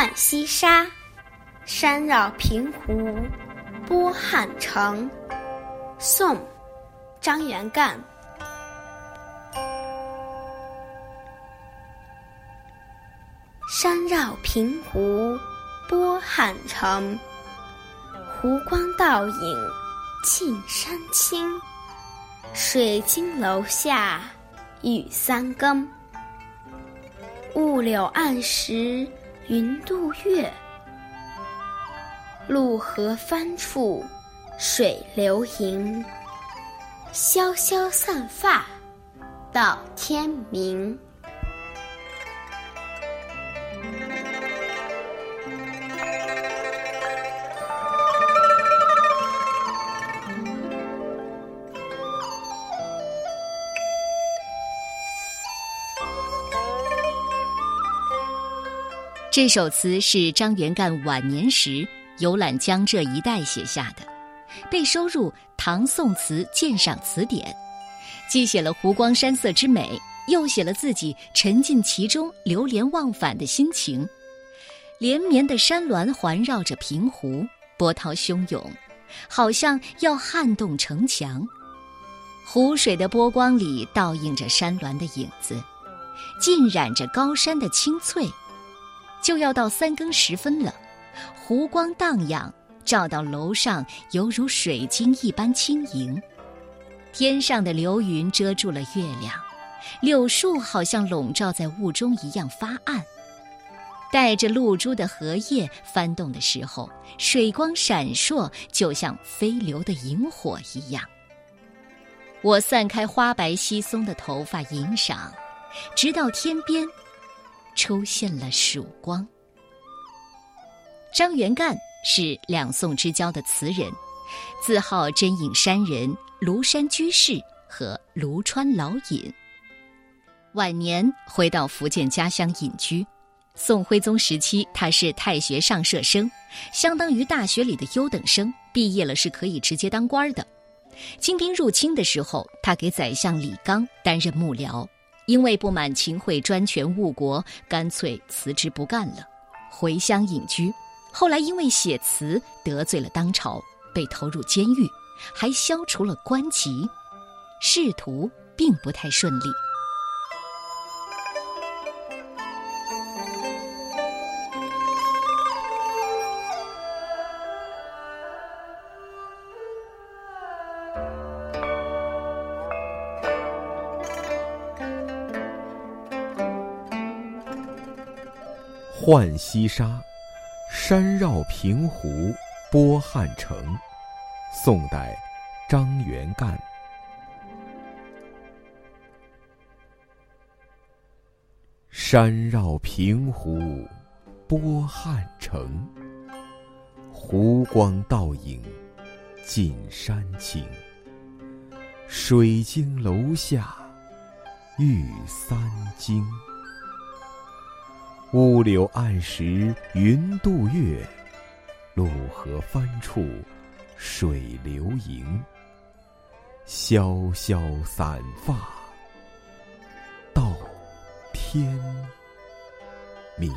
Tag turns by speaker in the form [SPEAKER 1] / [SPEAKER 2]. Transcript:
[SPEAKER 1] 浣溪沙，山绕平湖，波汉城。宋·张元干。山绕平湖，波汉城。湖光倒影近山青，水晶楼下雨三更。雾柳岸时云渡月，露河翻处水流盈。潇潇散发到天明。
[SPEAKER 2] 这首词是张元干晚年时游览江浙一带写下的，被收入《唐宋词鉴赏词典》，既写了湖光山色之美，又写了自己沉浸其中、流连忘返的心情。连绵的山峦环绕着平湖，波涛汹涌，好像要撼动城墙。湖水的波光里倒映着山峦的影子，浸染着高山的青翠。就要到三更时分了，湖光荡漾，照到楼上犹如水晶一般轻盈。天上的流云遮住了月亮，柳树好像笼罩在雾中一样发暗。带着露珠的荷叶翻动的时候，水光闪烁，就像飞流的萤火一样。我散开花白稀松的头发吟赏，直到天边。出现了曙光。张元干是两宋之交的词人，自号真隐山人、庐山居士和庐川老隐。晚年回到福建家乡隐居。宋徽宗时期，他是太学上舍生，相当于大学里的优等生，毕业了是可以直接当官的。金兵入侵的时候，他给宰相李纲担任幕僚。因为不满秦桧专权误国，干脆辞职不干了，回乡隐居。后来因为写词得罪了当朝，被投入监狱，还消除了官籍，仕途并不太顺利。
[SPEAKER 3] 浣溪沙，山绕平湖，波汉城。宋代，张元干。山绕平湖，波汉城。湖光倒影，近山青。水晶楼下，玉三更。乌柳暗时云渡月，露河翻处水流盈。潇潇散发到天明。